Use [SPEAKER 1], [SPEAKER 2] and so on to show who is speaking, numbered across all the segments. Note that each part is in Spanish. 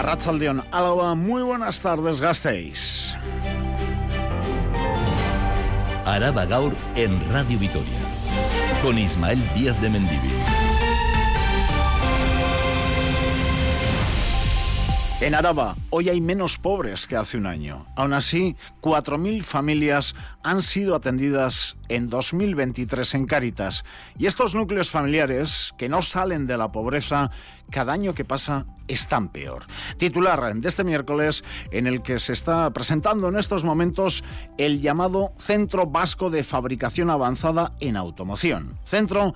[SPEAKER 1] Arrachaldeón, Álava, muy buenas tardes, Gasteiz.
[SPEAKER 2] Araba Gaur en Radio Vitoria, con Ismael Díaz de Mendivil.
[SPEAKER 1] En Araba, hoy hay menos pobres que hace un año. Aún así, 4.000 familias han sido atendidas en 2023 en Cáritas. Y estos núcleos familiares, que no salen de la pobreza, cada año que pasa están peor. Titular de este miércoles, en el que se está presentando en estos momentos el llamado Centro Vasco de Fabricación Avanzada en Automoción. Centro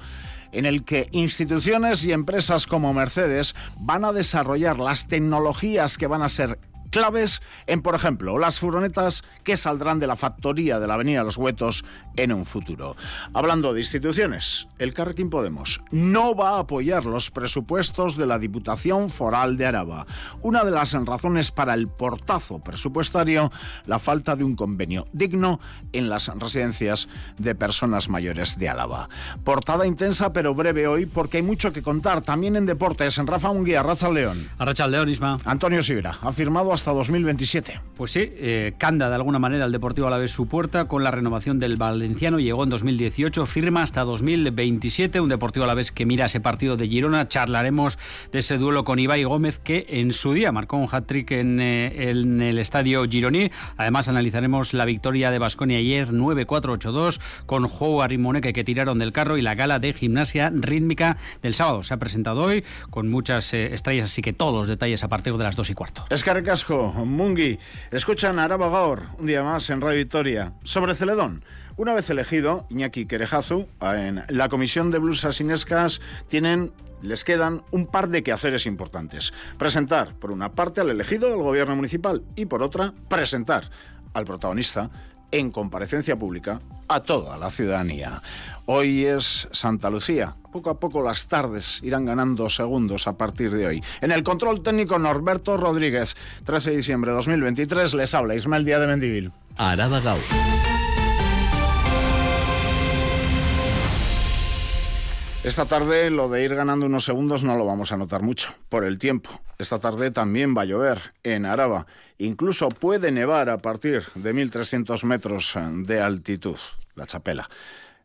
[SPEAKER 1] en el que instituciones y empresas como Mercedes van a desarrollar las tecnologías que van a ser claves en, por ejemplo, las furgonetas que saldrán de la factoría de la Avenida Los Huetos en un futuro. Hablando de instituciones, el Carrequín Podemos no va a apoyar los presupuestos de la Diputación Foral de Araba. Una de las razones para el portazo presupuestario, la falta de un convenio digno en las residencias de personas mayores de Álava. Portada intensa pero breve hoy porque hay mucho que contar también en deportes. En Rafa Munguía, Raza León.
[SPEAKER 3] Arracha León, Isma.
[SPEAKER 1] Antonio Sibra ha firmado hasta 2027.
[SPEAKER 3] Pues sí, eh, canda de alguna manera el Deportivo a la vez su puerta con la renovación del Valenciano. Llegó en 2018, firma hasta 2027. Un Deportivo a la vez que mira ese partido de Girona. Charlaremos de ese duelo con Ibai Gómez que en su día marcó un hat-trick en, eh, en, el estadio Gironí. Además analizaremos la victoria de Basconia ayer 9-4-8-2 con Joe Arrimoneque que tiraron del carro y la gala de gimnasia rítmica del sábado. Se ha presentado hoy con muchas eh, estrellas, así que todos los detalles a partir de las 2 y cuarto.
[SPEAKER 1] Es Mungi. Escuchan Araba un día más en Radio Victoria. Sobre Celedón. Una vez elegido, Iñaki Querejazu, en la Comisión de Blusas Inescas, tienen les quedan un par de quehaceres importantes. Presentar, por una parte, al elegido del gobierno municipal y, por otra, presentar al protagonista en comparecencia pública a toda la ciudadanía. Hoy es Santa Lucía. Poco a poco las tardes irán ganando segundos a partir de hoy. En el control técnico Norberto Rodríguez, 13 de diciembre de 2023, les habla Ismael Díaz de Mendivil.
[SPEAKER 2] Araba Gau.
[SPEAKER 1] Esta tarde lo de ir ganando unos segundos no lo vamos a notar mucho, por el tiempo. Esta tarde también va a llover en Araba. Incluso puede nevar a partir de 1.300 metros de altitud, la chapela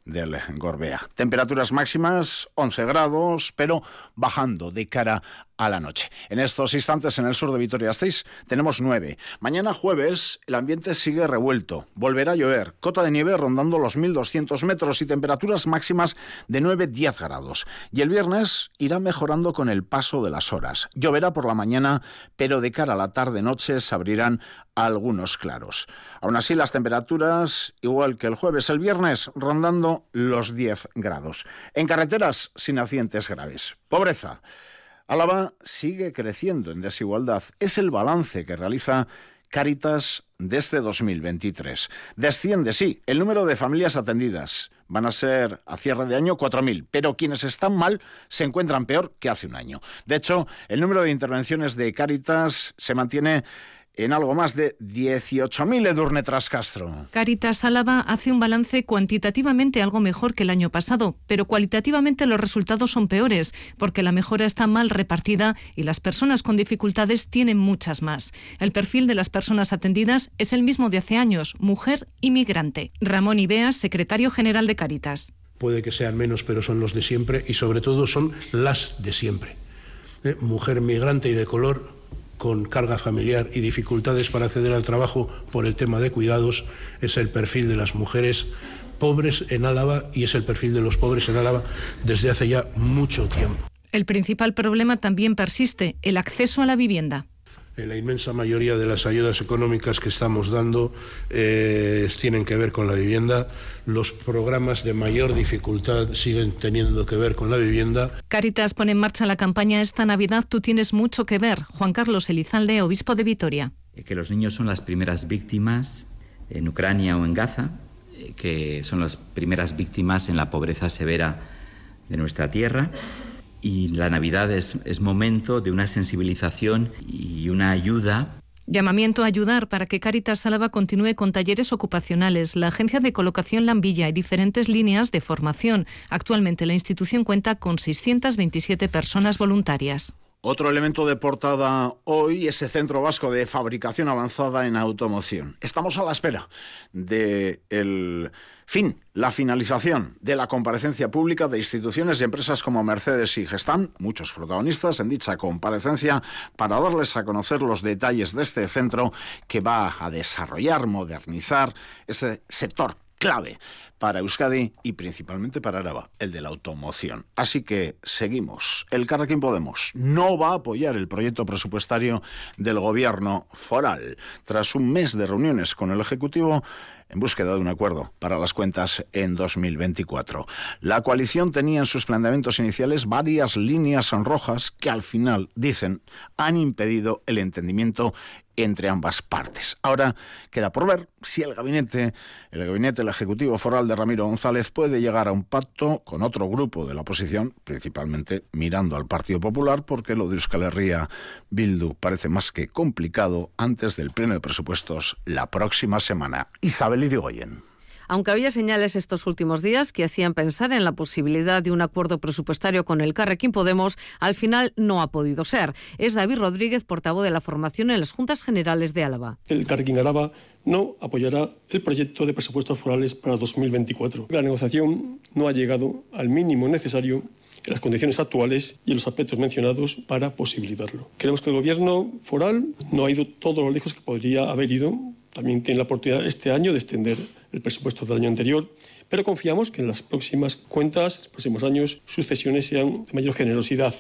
[SPEAKER 1] del Gorbea. Temperaturas máximas 11 grados, pero bajando de cara a la noche. En estos instantes en el sur de Vitoria-Gasteiz tenemos 9. Mañana jueves el ambiente sigue revuelto. Volverá a llover. Cota de nieve rondando los 1200 metros y temperaturas máximas de 9-10 grados. Y el viernes irá mejorando con el paso de las horas. Lloverá por la mañana, pero de cara a la tarde-noche se abrirán algunos claros. Aún así las temperaturas, igual que el jueves, el viernes, rondando los 10 grados. En carreteras sin accidentes graves. Pobreza. Álava sigue creciendo en desigualdad. Es el balance que realiza Caritas desde 2023. Desciende, sí, el número de familias atendidas. Van a ser a cierre de año 4.000, pero quienes están mal se encuentran peor que hace un año. De hecho, el número de intervenciones de Caritas se mantiene en algo más de 18.000 Edurne Castro.
[SPEAKER 4] Caritas Álava hace un balance cuantitativamente algo mejor que el año pasado, pero cualitativamente los resultados son peores, porque la mejora está mal repartida y las personas con dificultades tienen muchas más. El perfil de las personas atendidas es el mismo de hace años, mujer y migrante. Ramón Ibeas, secretario general de Caritas.
[SPEAKER 5] Puede que sean menos, pero son los de siempre y sobre todo son las de siempre. Eh, mujer migrante y de color con carga familiar y dificultades para acceder al trabajo por el tema de cuidados es el perfil de las mujeres pobres en Álava y es el perfil de los pobres en Álava desde hace ya mucho tiempo.
[SPEAKER 4] El principal problema también persiste, el acceso a la vivienda
[SPEAKER 5] la inmensa mayoría de las ayudas económicas que estamos dando eh, tienen que ver con la vivienda. Los programas de mayor dificultad siguen teniendo que ver con la vivienda.
[SPEAKER 4] Caritas pone en marcha la campaña Esta Navidad tú tienes mucho que ver. Juan Carlos Elizalde, obispo de Vitoria.
[SPEAKER 6] Eh, que los niños son las primeras víctimas en Ucrania o en Gaza, eh, que son las primeras víctimas en la pobreza severa de nuestra tierra y la Navidad es, momento de una sensibilización y una ayuda
[SPEAKER 4] Llamamiento a ayudar para que Caritas Álava continúe con talleres ocupacionales, la agencia de colocación Lambilla y diferentes líneas de formación. Actualmente la institución cuenta con 627 personas voluntarias.
[SPEAKER 1] Otro elemento de portada hoy, ese centro vasco de fabricación avanzada en automoción. Estamos a la espera de el fin, la finalización de la comparecencia pública de instituciones y empresas como Mercedes y Gestam, muchos protagonistas en dicha comparecencia, para darles a conocer los detalles de este centro que va a desarrollar, modernizar ese sector clave para Euskadi y principalmente para Araba, el de la automoción. Así que seguimos. El Carrequín Podemos no va a apoyar el proyecto presupuestario del gobierno foral. Tras un mes de reuniones con el Ejecutivo, en búsqueda de un acuerdo para las cuentas en 2024. La coalición tenía en sus planteamientos iniciales varias líneas rojas que al final, dicen, han impedido el entendimiento entre ambas partes. Ahora queda por ver si el gabinete, el gabinete el ejecutivo foral de Ramiro González puede llegar a un pacto con otro grupo de la oposición, principalmente mirando al Partido Popular, porque lo de Euskal Herria Bildu parece más que complicado antes del pleno de presupuestos la próxima semana. Isabel Irigoyen
[SPEAKER 7] aunque había señales estos últimos días que hacían pensar en la posibilidad de un acuerdo presupuestario con el Carrequín Podemos, al final no ha podido ser. Es David Rodríguez, portavoz de la formación en las Juntas Generales de Álava.
[SPEAKER 8] El Carrequín Álava no apoyará el proyecto de presupuestos forales para 2024. La negociación no ha llegado al mínimo necesario en las condiciones actuales y en los aspectos mencionados para posibilitarlo. Creemos que el Gobierno foral no ha ido todo lo lejos que podría haber ido también tiene la oportunidad este año de extender el presupuesto del año anterior, pero confiamos que en las próximas cuentas, los próximos años, sus cesiones sean de mayor generosidad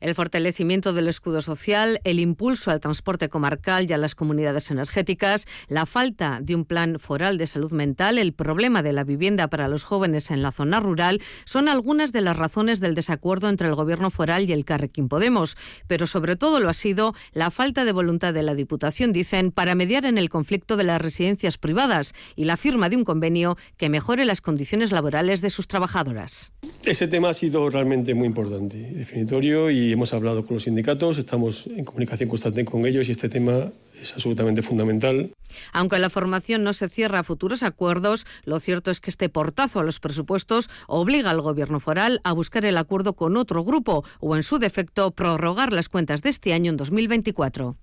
[SPEAKER 7] el fortalecimiento del escudo social, el impulso al transporte comarcal y a las comunidades energéticas, la falta de un plan foral de salud mental, el problema de la vivienda para los jóvenes en la zona rural son algunas de las razones del desacuerdo entre el Gobierno foral y el Carrequín Podemos. Pero sobre todo lo ha sido la falta de voluntad de la Diputación, dicen, para mediar en el conflicto de las residencias privadas y la firma de un convenio que mejore las condiciones laborales de sus trabajadoras.
[SPEAKER 8] Ese tema ha sido realmente muy importante, definitorio y hemos hablado con los sindicatos, estamos en comunicación constante con ellos y este tema es absolutamente fundamental.
[SPEAKER 7] Aunque la formación no se cierra a futuros acuerdos, lo cierto es que este portazo a los presupuestos obliga al Gobierno foral a buscar el acuerdo con otro grupo o, en su defecto, prorrogar las cuentas de este año en 2024.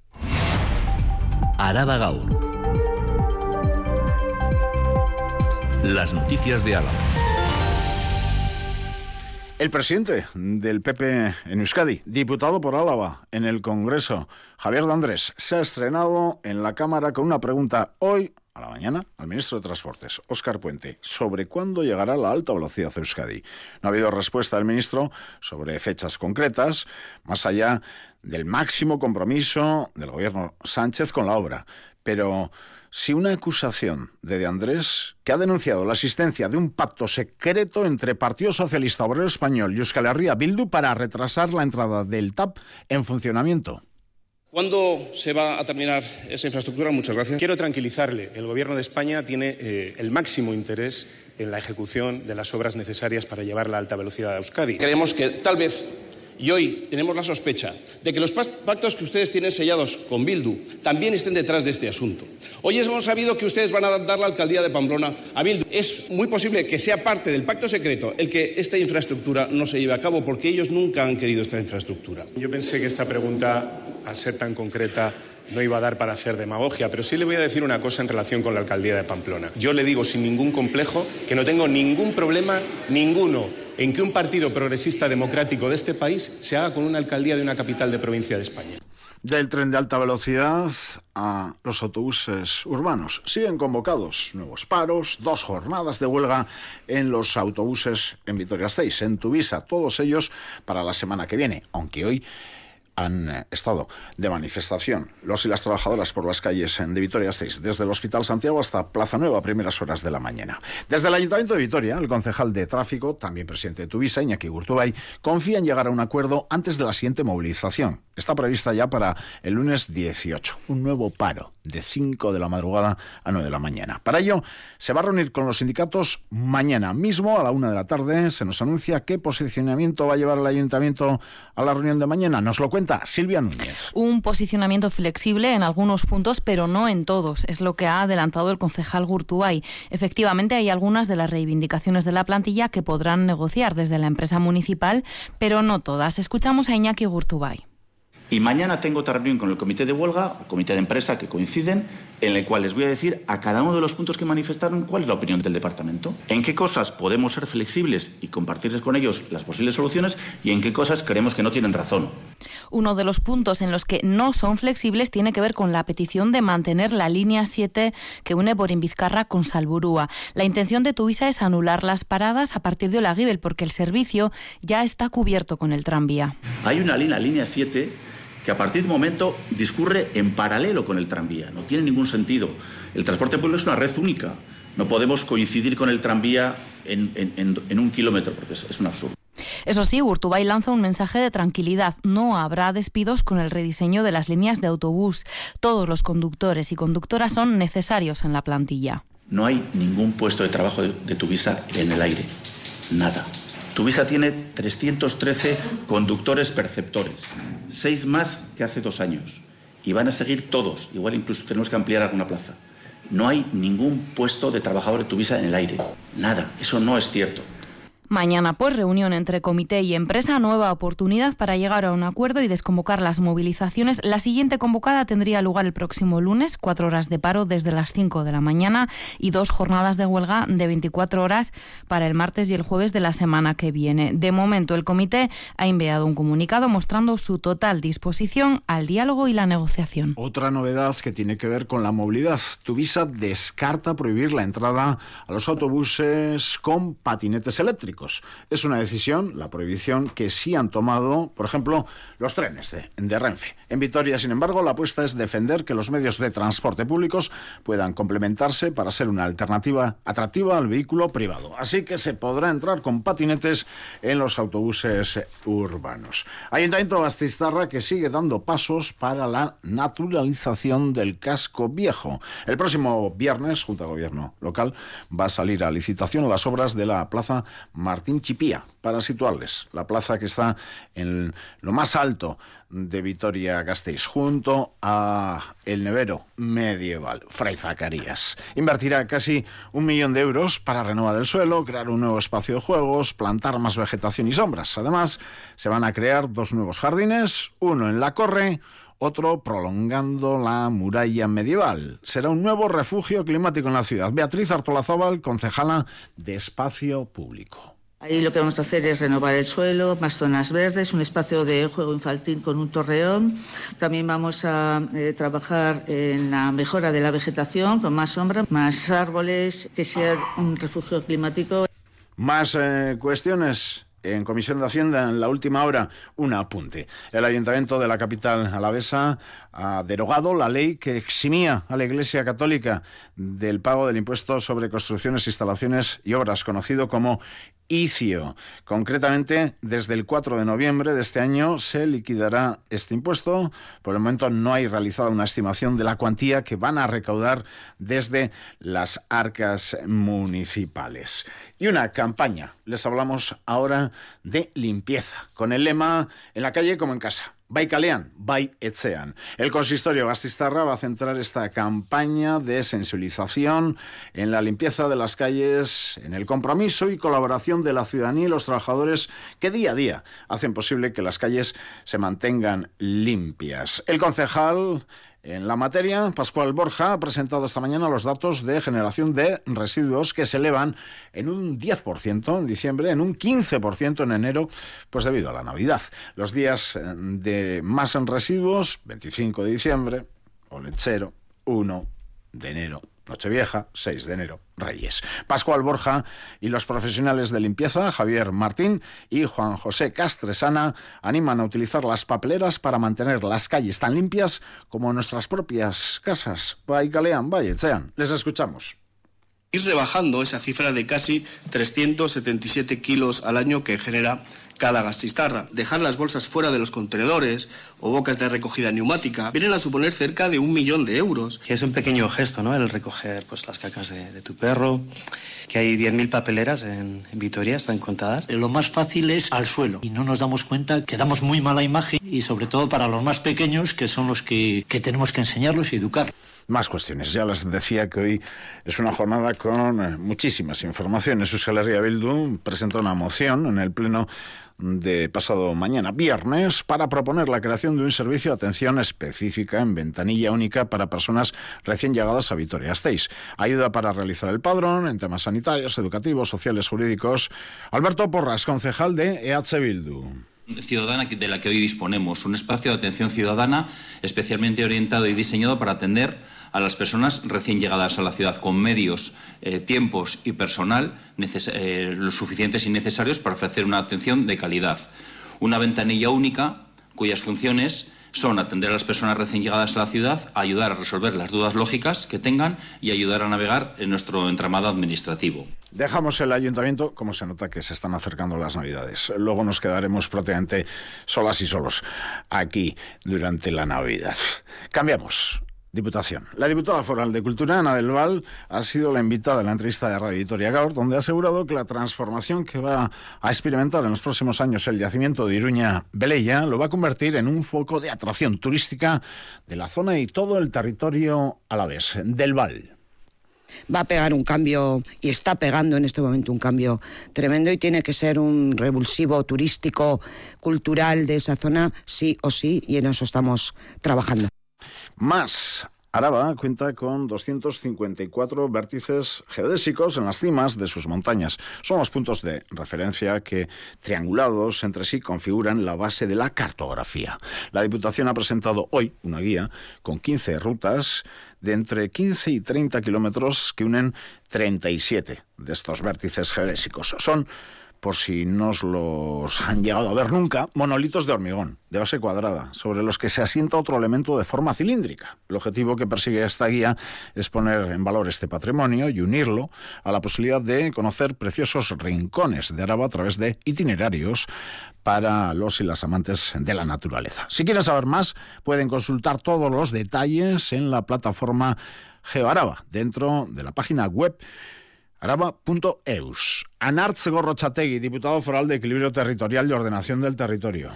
[SPEAKER 2] Araba Gaur. Las noticias de Álava.
[SPEAKER 1] El presidente del PP en Euskadi, diputado por Álava en el Congreso, Javier de Andrés, se ha estrenado en la Cámara con una pregunta hoy a la mañana al ministro de Transportes, Óscar Puente, sobre cuándo llegará la alta velocidad a Euskadi. No ha habido respuesta del ministro sobre fechas concretas, más allá del máximo compromiso del gobierno Sánchez con la obra. Pero si una acusación de De Andrés, que ha denunciado la existencia de un pacto secreto entre Partido Socialista Obrero Español y Euskal Herria Bildu para retrasar la entrada del TAP en funcionamiento.
[SPEAKER 9] ¿Cuándo se va a terminar esa infraestructura? Muchas gracias. Quiero tranquilizarle. El Gobierno de España tiene eh, el máximo interés en la ejecución de las obras necesarias para llevar la alta velocidad a Euskadi. Creemos que tal vez y hoy tenemos la sospecha de que los pactos que ustedes tienen sellados con Bildu también estén detrás de este asunto. Hoy hemos sabido que ustedes van a dar la alcaldía de Pamplona a Bildu. Es muy posible que sea parte del pacto secreto el que esta infraestructura no se lleve a cabo porque ellos nunca han querido esta infraestructura.
[SPEAKER 10] Yo pensé que esta pregunta, al ser tan concreta, no iba a dar para hacer demagogia, pero sí le voy a decir una cosa en relación con la alcaldía de Pamplona. Yo le digo sin ningún complejo que no tengo ningún problema, ninguno, en que un partido progresista democrático de este país se haga con una alcaldía de una capital de provincia de España.
[SPEAKER 1] Del tren de alta velocidad a los autobuses urbanos. Siguen convocados nuevos paros, dos jornadas de huelga en los autobuses en Vitoria 6, en Tuvisa, todos ellos para la semana que viene, aunque hoy han eh, estado de manifestación los y las trabajadoras por las calles de Vitoria 6, desde el Hospital Santiago hasta Plaza Nueva a primeras horas de la mañana. Desde el Ayuntamiento de Vitoria, el concejal de tráfico, también presidente de Tuvisa, Iñaki Gurtubay, confía en llegar a un acuerdo antes de la siguiente movilización. Está prevista ya para el lunes 18, un nuevo paro de 5 de la madrugada a 9 de la mañana. Para ello, se va a reunir con los sindicatos mañana mismo a la 1 de la tarde. Se nos anuncia qué posicionamiento va a llevar el ayuntamiento a la reunión de mañana. Nos lo cuenta Silvia Núñez.
[SPEAKER 11] Un posicionamiento flexible en algunos puntos, pero no en todos. Es lo que ha adelantado el concejal Gurtubay. Efectivamente, hay algunas de las reivindicaciones de la plantilla que podrán negociar desde la empresa municipal, pero no todas. Escuchamos a Iñaki Gurtubay
[SPEAKER 12] Y mañana tengo otra reunión con el comité de huelga, el comité de empresa que coinciden, en el cual les voy a decir a cada uno de los puntos que manifestaron cuál es la opinión del departamento, en qué cosas podemos ser flexibles y compartirles con ellos las posibles soluciones y en qué cosas creemos que no tienen razón.
[SPEAKER 11] Uno de los puntos en los que no son flexibles tiene que ver con la petición de mantener la línea 7 que une Borimbizcarra con Salburúa. La intención de Tuvisa es anular las paradas a partir de Olaguibel porque el servicio ya está cubierto con el tranvía.
[SPEAKER 12] Hay una línea, línea 7, que a partir de momento discurre en paralelo con el tranvía. No tiene ningún sentido. El transporte público es una red única. No podemos coincidir con el tranvía en, en un kilómetro, porque es, es un absurdo.
[SPEAKER 11] Eso sí, Urtubay lanza un mensaje de tranquilidad. No habrá despidos con el rediseño de las líneas de autobús. Todos los conductores y conductoras son necesarios en la plantilla.
[SPEAKER 12] No hay ningún puesto de trabajo de, de Tuvisa en el aire. Nada. Tuvisa tiene 313 conductores perceptores, seis más que hace dos años. Y van a seguir todos. Igual incluso tenemos que ampliar alguna plaza. No hay ningún puesto de trabajador de Tuvisa en el aire. Nada. Eso no es cierto.
[SPEAKER 11] Mañana, pues, reunión entre comité y empresa, nueva oportunidad para llegar a un acuerdo y desconvocar las movilizaciones. La siguiente convocada tendría lugar el próximo lunes, cuatro horas de paro desde las 5 de la mañana y dos jornadas de huelga de 24 horas para el martes y el jueves de la semana que viene. De momento, el comité ha enviado un comunicado mostrando su total disposición al diálogo y la negociación.
[SPEAKER 1] Otra novedad que tiene que ver con la movilidad. Tuvisa descarta prohibir la entrada a los autobuses con patinetes eléctricos. Es una decisión, la prohibición, que sí han tomado, por ejemplo, los trenes de, Renfe. En Vitoria, sin embargo, la apuesta es defender que los medios de transporte públicos puedan complementarse para ser una alternativa atractiva al vehículo privado. Así que se podrá entrar con patinetes en los autobuses urbanos. Ayuntamiento Bastistarra que sigue dando pasos para la naturalización del casco viejo. El próximo viernes, junto al gobierno local, va a salir a licitación las obras de la plaza Martín Chipía, para situarles, la plaza que está en lo más alto de Vitoria-Gasteiz, junto a el nevero medieval Fray Zacarías. Invertirá casi un millón de euros para renovar el suelo, crear un nuevo espacio de juegos, plantar más vegetación y sombras. Además, se van a crear dos nuevos jardines, uno en la Corre, otro prolongando la muralla medieval. Será un nuevo refugio climático en la ciudad. Beatriz Artolazábal, concejala de Espacio Público.
[SPEAKER 13] Ahí lo que vamos a hacer es renovar el suelo, más zonas verdes, un espacio de juego infantil con un torreón. También vamos a eh, trabajar en la mejora de la vegetación, con más sombra, más árboles, que sea un refugio climático.
[SPEAKER 1] Más eh, cuestiones en Comisión de Hacienda, en la última hora, un apunte. El Ayuntamiento de la capital alavesa ha derogado la ley que eximía a la Iglesia Católica del pago del impuesto sobre construcciones, instalaciones y obras, conocido como ICIO. Concretamente, desde el 4 de noviembre de este año se liquidará este impuesto. Por el momento no hay realizada una estimación de la cuantía que van a recaudar desde las arcas municipales. Y una campaña. Les hablamos ahora de limpieza, con el lema en la calle como en casa. Bai kalean, bai. El consistorio Bastistarra va a centrar esta campaña de sensibilización en la limpieza de las calles, en el compromiso y colaboración de la ciudadanía y los trabajadores que día a día hacen posible que las calles se mantengan limpias. El concejal en la materia, Pascual Borja ha presentado esta mañana los datos de generación de residuos que se elevan en un 10% en diciembre, en un 15% en enero, pues debido a la Navidad. Los días de más en residuos, 25 de diciembre, o lechero, 1 de enero, Nochevieja, 6 de enero, Reyes. Pascual Borja y los profesionales de limpieza, Javier Martín y Juan José Castresana, animan a utilizar las papeleras para mantener las calles tan limpias como nuestras propias casas. Baikalean, Vallechean. Les escuchamos
[SPEAKER 14] ir rebajando esa cifra de casi 377 kilos al año que genera cada gastistarra. Dejar las bolsas fuera de los contenedores o bocas de recogida neumática vienen a suponer cerca de un millón de euros.
[SPEAKER 15] Que es un pequeño gesto, ¿no? El recoger pues, las cacas de, de tu perro, que hay 10.000 papeleras en, en, Vitoria, están contadas.
[SPEAKER 16] Lo más fácil es al suelo y no nos damos cuenta que damos muy mala imagen y sobre todo para los más pequeños que son los que, que tenemos que enseñarlos y educar.
[SPEAKER 1] Más cuestiones. Ya les decía que hoy es una jornada con eh, muchísimas informaciones. Herria Bildu presentó una moción en el Pleno de pasado mañana, viernes, para proponer la creación de un servicio de atención específica en ventanilla única para personas recién llegadas a Vitoria-Gasteiz. Ayuda para realizar el padrón en temas sanitarios, educativos, sociales, jurídicos. Alberto Porras, concejal de EH Bildu
[SPEAKER 17] ciudadana de la que hoy disponemos, un espacio de atención ciudadana especialmente orientado y diseñado para atender a las personas recién llegadas a la ciudad con medios, eh, tiempos y personal eh, lo suficientes y necesarios para ofrecer una atención de calidad. Una ventanilla única cuyas funciones son atender a las personas recién llegadas a la ciudad, ayudar a resolver las dudas lógicas que tengan y ayudar a navegar en nuestro entramado administrativo.
[SPEAKER 1] Dejamos el ayuntamiento, como se nota que se están acercando las navidades. Luego nos quedaremos prácticamente solas y solos aquí durante la Navidad. Cambiamos. Diputación. La diputada foral de Cultura, Ana del Val, ha sido la invitada en la entrevista de Radio Editoria Gaur, donde ha asegurado que la transformación que va a experimentar en los próximos años el yacimiento de Iruña Beleya lo va a convertir en un foco de atracción turística de la zona y todo el territorio a la vez. Del Val
[SPEAKER 18] va a pegar un cambio y está pegando en este momento un cambio tremendo y tiene que ser un revulsivo turístico, cultural de esa zona, sí o sí, y en eso estamos trabajando.
[SPEAKER 1] Más Araba cuenta con 254 vértices geodésicos en las cimas de sus montañas. Son los puntos de referencia que, triangulados entre sí, configuran la base de la cartografía. La Diputación ha presentado hoy una guía con 15 rutas de entre 15 y 30 kilómetros que unen 37 de estos vértices geodésicos. Son por si no los han llegado a ver nunca, monolitos de hormigón, de base cuadrada, sobre los que se asienta otro elemento de forma cilíndrica. El objetivo que persigue esta guía es poner en valor este patrimonio y unirlo a la posibilidad de conocer preciosos rincones de Araba a través de itinerarios para los y las amantes de la naturaleza. Si quieren saber más, pueden consultar todos los detalles en la plataforma GeoAraba, dentro de la página web araba.eus. Anartz Gorrochategui, diputado foral de Equilibrio Territorial y Ordenación del Territorio.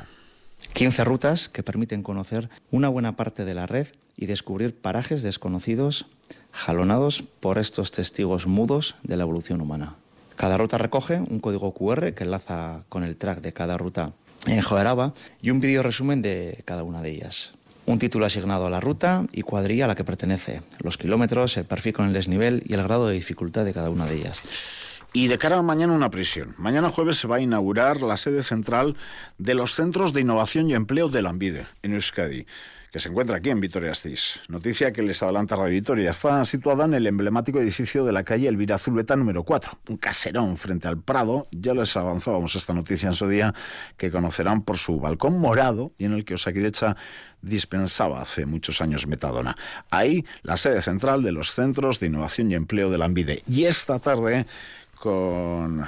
[SPEAKER 19] 15 rutas que permiten conocer una buena parte de la red y descubrir parajes desconocidos jalonados por estos testigos mudos de la evolución humana. Cada ruta recoge un código QR que enlaza con el track de cada ruta en Joaraba y un vídeo resumen de cada una de ellas un título asignado a la ruta y cuadrilla a la que pertenece, los kilómetros, el perfil con el desnivel y el grado de dificultad de cada una de ellas.
[SPEAKER 1] Y de cara a mañana una prisión. Mañana jueves se va a inaugurar la sede central de los Centros de Innovación y Empleo de la Ambide, en Euskadi que se encuentra aquí en Vitoria-Gasteiz. Noticia que les adelanta Radio Vitoria. Está situada en el emblemático edificio de la calle Elvira Zulbeta número 4, un caserón frente al Prado. Ya les avanzábamos esta noticia en su día, que conocerán por su balcón morado y en el que Osakidecha dispensaba hace muchos años metadona. Ahí la sede central de los Centros de Innovación y Empleo de la ANVIDE. Y esta tarde con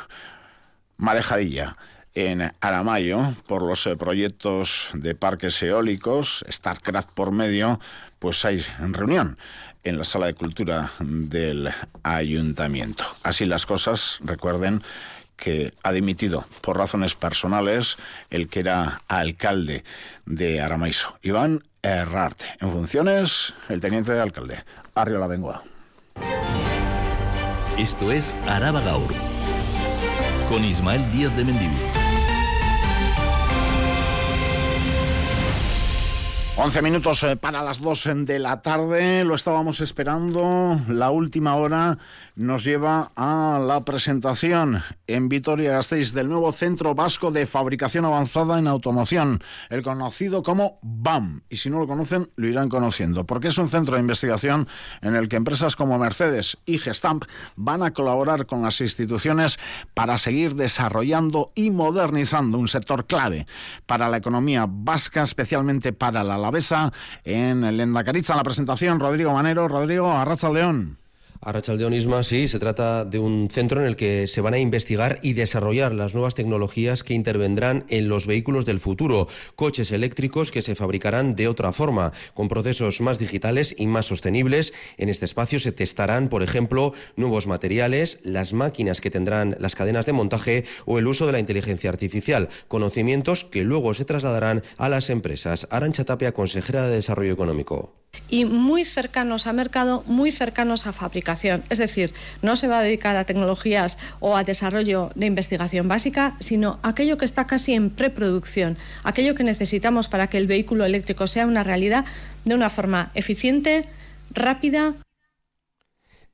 [SPEAKER 1] Marejadilla en Aramayo por los eh, proyectos de parques eólicos, StarCraft por medio, pues hay reunión en la sala de cultura del ayuntamiento. Así las cosas, recuerden que ha dimitido por razones personales el que era alcalde de Aramaiso, Iván Herrarte. En funciones, el teniente de alcalde, Arriola Bengoa.
[SPEAKER 2] Esto es Araba Gaur, con Ismael Díaz de Mendivil.
[SPEAKER 1] 11 minutos eh, para las 2 de la tarde, lo estábamos esperando, la última hora nos lleva a la presentación en Vitoria-Gasteiz del nuevo Centro Vasco de Fabricación Avanzada en Automoción, el conocido como BAM. Y si no lo conocen, lo irán conociendo, porque es un centro de investigación en el que empresas como Mercedes y Gestamp van a colaborar con las instituciones para seguir desarrollando y modernizando un sector clave para la economía vasca, especialmente para la alavesa. En el Endacariza, la presentación, Rodrigo Manero. Rodrigo, Arraza León.
[SPEAKER 20] Arrachaldeonisma, sí, se trata de un centro en el que se van a investigar y desarrollar las nuevas tecnologías que intervendrán en los vehículos del futuro, coches eléctricos que se fabricarán de otra forma, con procesos más digitales y más sostenibles. En este espacio se testarán, por ejemplo, nuevos materiales, las máquinas que tendrán las cadenas de montaje o el uso de la inteligencia artificial, conocimientos que luego se trasladarán a las empresas. Arancha Tapia, consejera de Desarrollo Económico.
[SPEAKER 21] Y muy cercanos a mercado, muy cercanos a fabricación. Es decir, no se va a dedicar a tecnologías o a desarrollo de investigación básica, sino aquello que está casi en preproducción, aquello que necesitamos para que el vehículo eléctrico sea una realidad de una forma eficiente, rápida,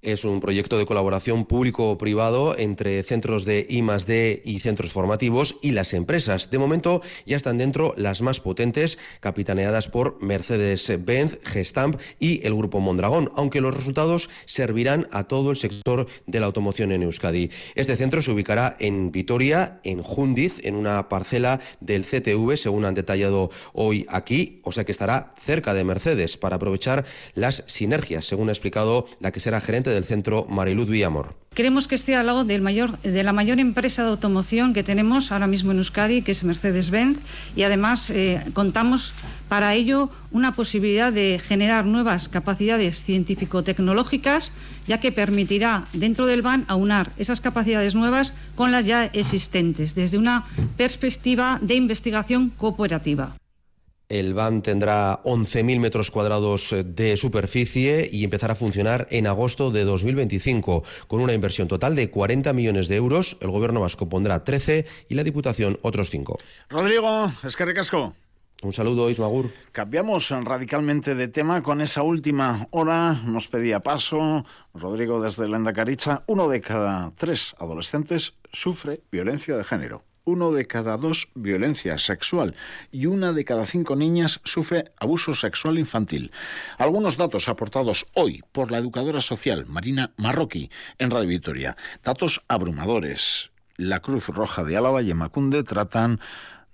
[SPEAKER 20] es un proyecto de colaboración público-privado entre centros de I+D y centros formativos y las empresas. De momento ya están dentro las más potentes, capitaneadas por Mercedes-Benz, Gestamp y el Grupo Mondragón, aunque los resultados servirán a todo el sector de la automoción en Euskadi. Este centro se ubicará en Vitoria, en Jundiz, en una parcela del CTV, según han detallado hoy aquí, o sea que estará cerca de Mercedes para aprovechar las sinergias, según ha explicado la que será gerente del centro Mariluz Villamor.
[SPEAKER 22] Queremos que esté al lado del mayor, de la mayor empresa de automoción que tenemos ahora mismo en Euskadi, que es Mercedes-Benz, y además eh, contamos para ello una posibilidad de generar nuevas capacidades científico-tecnológicas, ya que permitirá dentro del BAN aunar esas capacidades nuevas con las ya existentes, desde una perspectiva de investigación cooperativa.
[SPEAKER 20] El van tendrá 11.000 metros cuadrados eh, de superficie y empezará a funcionar en agosto de 2025 con una inversión total de 40 millones de euros. El gobierno vasco pondrá 13 y la Diputación otros 5.
[SPEAKER 1] Rodrigo, es que recasco.
[SPEAKER 20] Un saludo, Ismagur.
[SPEAKER 1] Cambiamos radicalmente de tema con esa última hora. Nos pedía paso Rodrigo desde Lendacaricha. Uno de cada tres adolescentes sufre violencia de género uno de cada dos violencia sexual y una de cada cinco niñas sufre abuso sexual infantil. Algunos datos aportados hoy por la educadora social Marina Marroquí en Radio Victoria. Datos abrumadores. La Cruz Roja de Álava y Emacunde tratan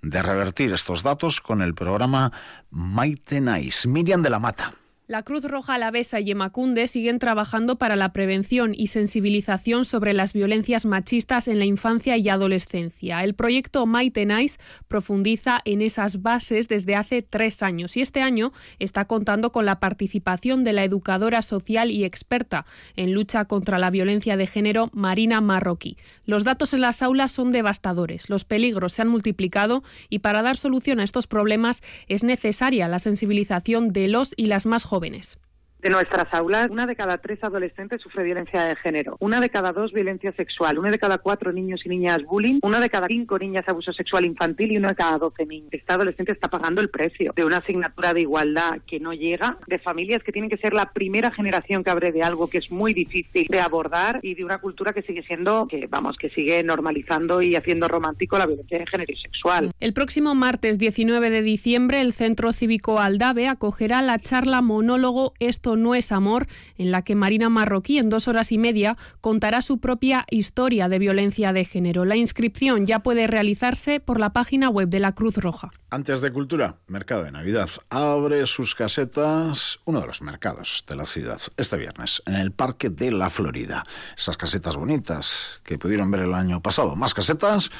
[SPEAKER 1] de revertir estos datos con el programa Maite Nice. Miriam de la Mata.
[SPEAKER 23] La Cruz Roja Alavesa y Emacunde siguen trabajando para la prevención y sensibilización sobre las violencias machistas en la infancia y adolescencia. El proyecto Mighty Nice profundiza en esas bases desde hace tres años y este año está contando con la participación de la educadora social y experta en lucha contra la violencia de género Marina Marroquí. Los datos en las aulas son devastadores, los peligros se han multiplicado y para dar solución a estos problemas es necesaria la sensibilización de los y las más jóvenes jóvenes.
[SPEAKER 24] De nuestras aulas, una de cada tres adolescentes sufre violencia de género, una de cada dos violencia sexual, una de cada cuatro niños y niñas bullying, una de cada cinco niñas abuso sexual infantil y una de cada doce niños. Esta adolescente está pagando el precio de una asignatura de igualdad que no llega, de familias que tienen que ser la primera generación que abre de algo que es muy difícil de abordar y de una cultura que sigue siendo, que vamos, que sigue normalizando y haciendo romántico la violencia de género y sexual.
[SPEAKER 23] El próximo martes 19 de diciembre, el Centro Cívico Aldave acogerá la charla monólogo Esto no es amor, en la que Marina Marroquí en dos horas y media contará su propia historia de violencia de género. La inscripción ya puede realizarse por la página web de la Cruz Roja.
[SPEAKER 1] Antes de cultura, Mercado de Navidad abre sus casetas, uno de los mercados de la ciudad, este viernes, en el Parque de la Florida. Esas casetas bonitas que pudieron ver el año pasado. Más casetas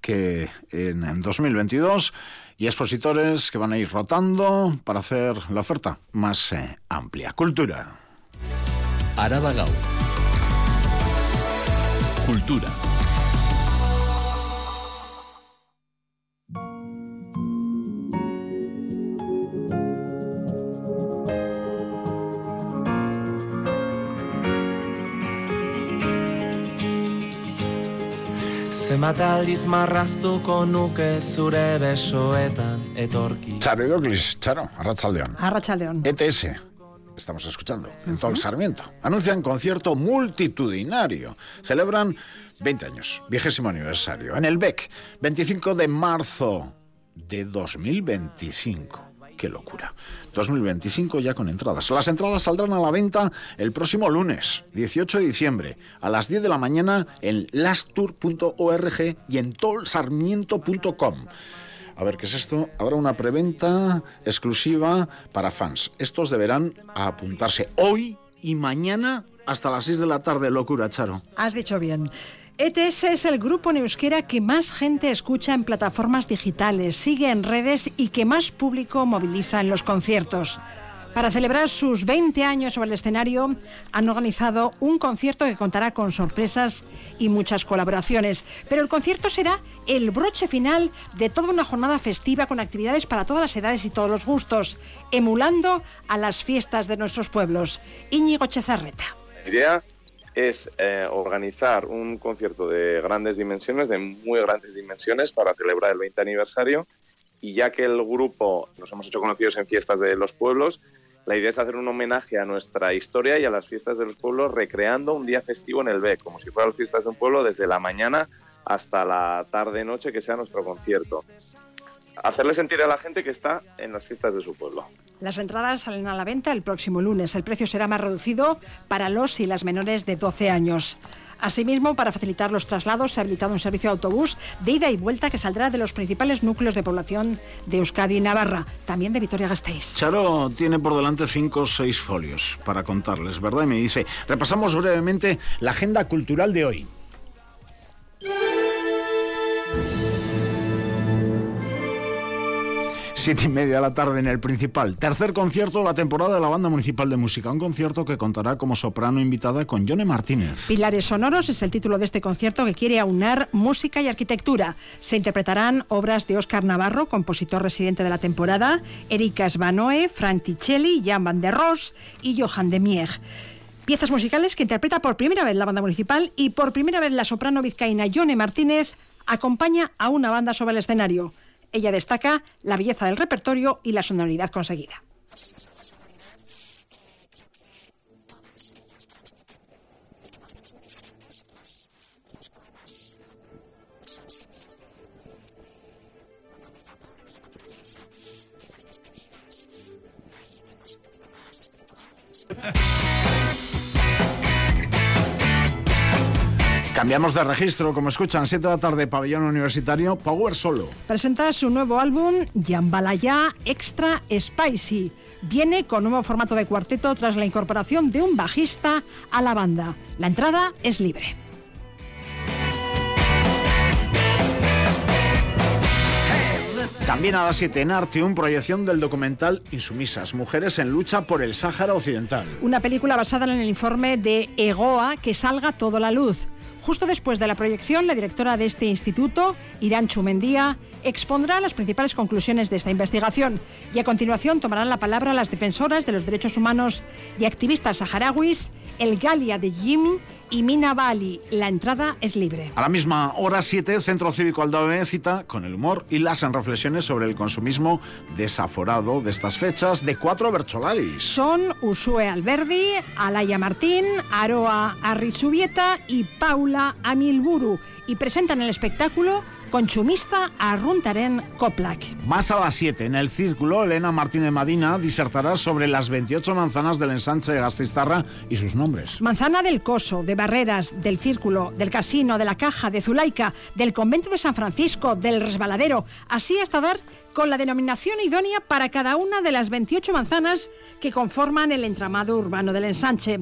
[SPEAKER 1] que en 2022 y expositores que van a ir rotando para hacer la oferta más eh, amplia. Cultura.
[SPEAKER 2] Araba Cultura.
[SPEAKER 25] Zenbat aldiz marraztuko nuke zure besoetan etorki.
[SPEAKER 1] Charo, Arrachaldeón.
[SPEAKER 26] Arrachaldeón.
[SPEAKER 1] ETS. Estamos escuchando. En todo el Sarmiento. Anuncian concierto multitudinario. Celebran 20 años, vigésimo aniversario. En el BEC, 25 de marzo de 2025. Qué locura. 2025 ya con entradas. Las entradas saldrán a la venta el próximo lunes, 18 de diciembre, a las 10 de la mañana en lastour.org y en tolsarmiento.com. A ver, ¿qué es esto? Habrá una preventa exclusiva para fans. Estos deberán apuntarse hoy y mañana hasta las 6 de la tarde. Locura, Charo.
[SPEAKER 26] Has dicho bien. ETS es el grupo en euskera que más gente escucha en plataformas digitales, sigue en redes y que más público moviliza en los conciertos. Para celebrar sus 20 años sobre el escenario, han organizado un concierto que contará con sorpresas y muchas colaboraciones. Pero el concierto será el broche final de toda una jornada festiva con actividades para todas las edades y todos los gustos, emulando a las fiestas de nuestros pueblos. Íñigo Chezarreta.
[SPEAKER 27] Idea es eh, organizar un concierto de grandes dimensiones, de muy grandes dimensiones, para celebrar el 20 aniversario. Y ya que el grupo nos hemos hecho conocidos en fiestas de los pueblos, la idea es hacer un homenaje a nuestra historia y a las fiestas de los pueblos, recreando un día festivo en el BEC, como si fueran las fiestas de un pueblo desde la mañana hasta la tarde-noche que sea nuestro concierto. Hacerle sentir a la gente que está en las fiestas de su pueblo.
[SPEAKER 26] Las entradas salen a la venta el próximo lunes. El precio será más reducido para los y las menores de 12 años. Asimismo, para facilitar los traslados, se ha habilitado un servicio de autobús de ida y vuelta que saldrá de los principales núcleos de población de Euskadi y Navarra, también de Vitoria-Gasteiz.
[SPEAKER 1] Charo tiene por delante cinco o seis folios para contarles, ¿verdad? Y me dice, repasamos brevemente la agenda cultural de hoy. Siete y media de la tarde en el principal. Tercer concierto de la temporada de la Banda Municipal de Música. Un concierto que contará como soprano invitada con Yone Martínez.
[SPEAKER 26] Pilares Sonoros es el título de este concierto que quiere aunar música y arquitectura. Se interpretarán obras de Óscar Navarro, compositor residente de la temporada, Erika Svanoe, Frank Ticelli, Jan van der Ross y Johan de Mieg. Piezas musicales que interpreta por primera vez la banda municipal y por primera vez la soprano vizcaína Yone Martínez acompaña a una banda sobre el escenario. Ella destaca la belleza del repertorio y la sonoridad conseguida.
[SPEAKER 1] Cambiamos de registro, como escuchan, 7 de la tarde, pabellón universitario, Power Solo.
[SPEAKER 26] Presenta su nuevo álbum, Jambalaya Extra Spicy. Viene con nuevo formato de cuarteto tras la incorporación de un bajista a la banda. La entrada es libre.
[SPEAKER 1] También a las 7 en Artium, proyección del documental Insumisas, Mujeres en lucha por el Sáhara Occidental.
[SPEAKER 26] Una película basada en el informe de EGOA, Que salga todo la luz. Justo después de la proyección, la directora de este instituto, Irán Chumendía, expondrá las principales conclusiones de esta investigación y a continuación tomarán la palabra las defensoras de los derechos humanos y activistas saharauis, el Galia de Jim y Mina Bali. La entrada es libre.
[SPEAKER 1] A la misma hora 7, Centro Cívico Aldave cita con el humor y las reflexiones sobre el consumismo desaforado de estas fechas de cuatro Bercholaris.
[SPEAKER 26] Son Usue Alberdi, Alaya Martín, Aroa Arrizubieta y Paula Amilburu y presentan el espectáculo Conchumista Arruntaren Coplac.
[SPEAKER 1] Más a las 7, en el círculo, Elena Martínez Madina disertará sobre las 28 manzanas del ensanche de Gastistarra y sus nombres.
[SPEAKER 26] Manzana del Coso, de Barreras, del Círculo, del Casino, de la Caja, de Zulaica, del Convento de San Francisco, del Resbaladero, así hasta dar con la denominación idónea para cada una de las 28 manzanas que conforman el entramado urbano del ensanche.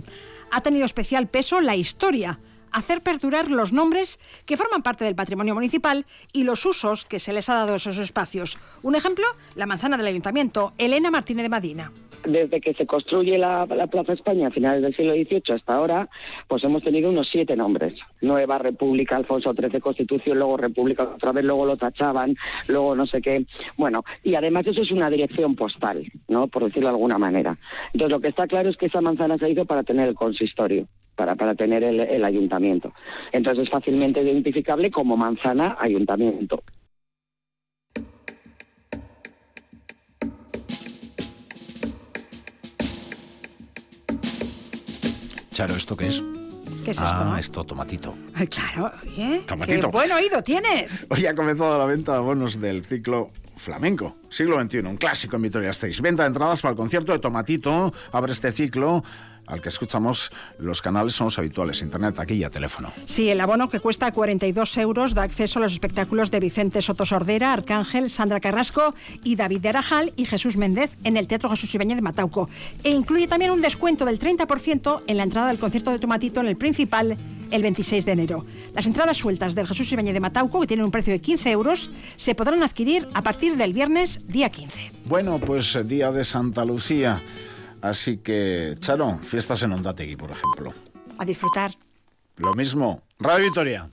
[SPEAKER 26] Ha tenido especial peso la historia hacer perdurar los nombres que forman parte del patrimonio municipal y los usos que se les ha dado a esos espacios. Un ejemplo, la manzana del ayuntamiento, Elena Martínez de Madina
[SPEAKER 28] desde que se construye la, Plaza España a finales del siglo XVIII hasta ahora, pues hemos tenido unos siete nombres. Nueva República, Alfonso XIII Constitución, luego República otra vez, luego lo tachaban, luego no sé qué. Bueno, y además eso es una dirección postal, ¿no? Por decirlo de alguna manera. Entonces lo que está claro es que esa manzana se hizo para tener el consistorio para, para tener el, ayuntamiento. Entonces es fácilmente identificable como manzana ayuntamiento.
[SPEAKER 1] Charo, ¿esto qué es?
[SPEAKER 26] ¿Qué es
[SPEAKER 1] ah,
[SPEAKER 26] esto?
[SPEAKER 1] esto, tomatito.
[SPEAKER 26] Ay, claro, oye.
[SPEAKER 1] Tomatito.
[SPEAKER 26] Qué buen oído tienes.
[SPEAKER 1] Hoy ha comenzado la venta de bonos del ciclo flamenco, siglo XXI, un clásico en Vitoria 6. Venta de entradas para el concierto de Tomatito. Abre este ciclo al que escuchamos, los canales son los habituales, internet, aquí y a teléfono.
[SPEAKER 26] Sí, el abono que cuesta 42 euros da acceso a los espectáculos de Vicente Soto Sordera, Arcángel, Sandra Carrasco y David de Arajal y Jesús Méndez en el Teatro Jesús Ibañez de Matauco. E incluye también un descuento del 30% en la entrada del concierto de Tomatito en el Principal el 26 de enero. Las entradas sueltas del Jesús Ibañez de Matauco, que tienen un precio de 15 euros, se podrán adquirir a partir del viernes día 15.
[SPEAKER 1] Bueno, pues día de Santa Lucía. Así que, Charo, fiestas en Ondategui, por ejemplo.
[SPEAKER 26] A disfrutar.
[SPEAKER 1] Lo mismo. Radio Victoria.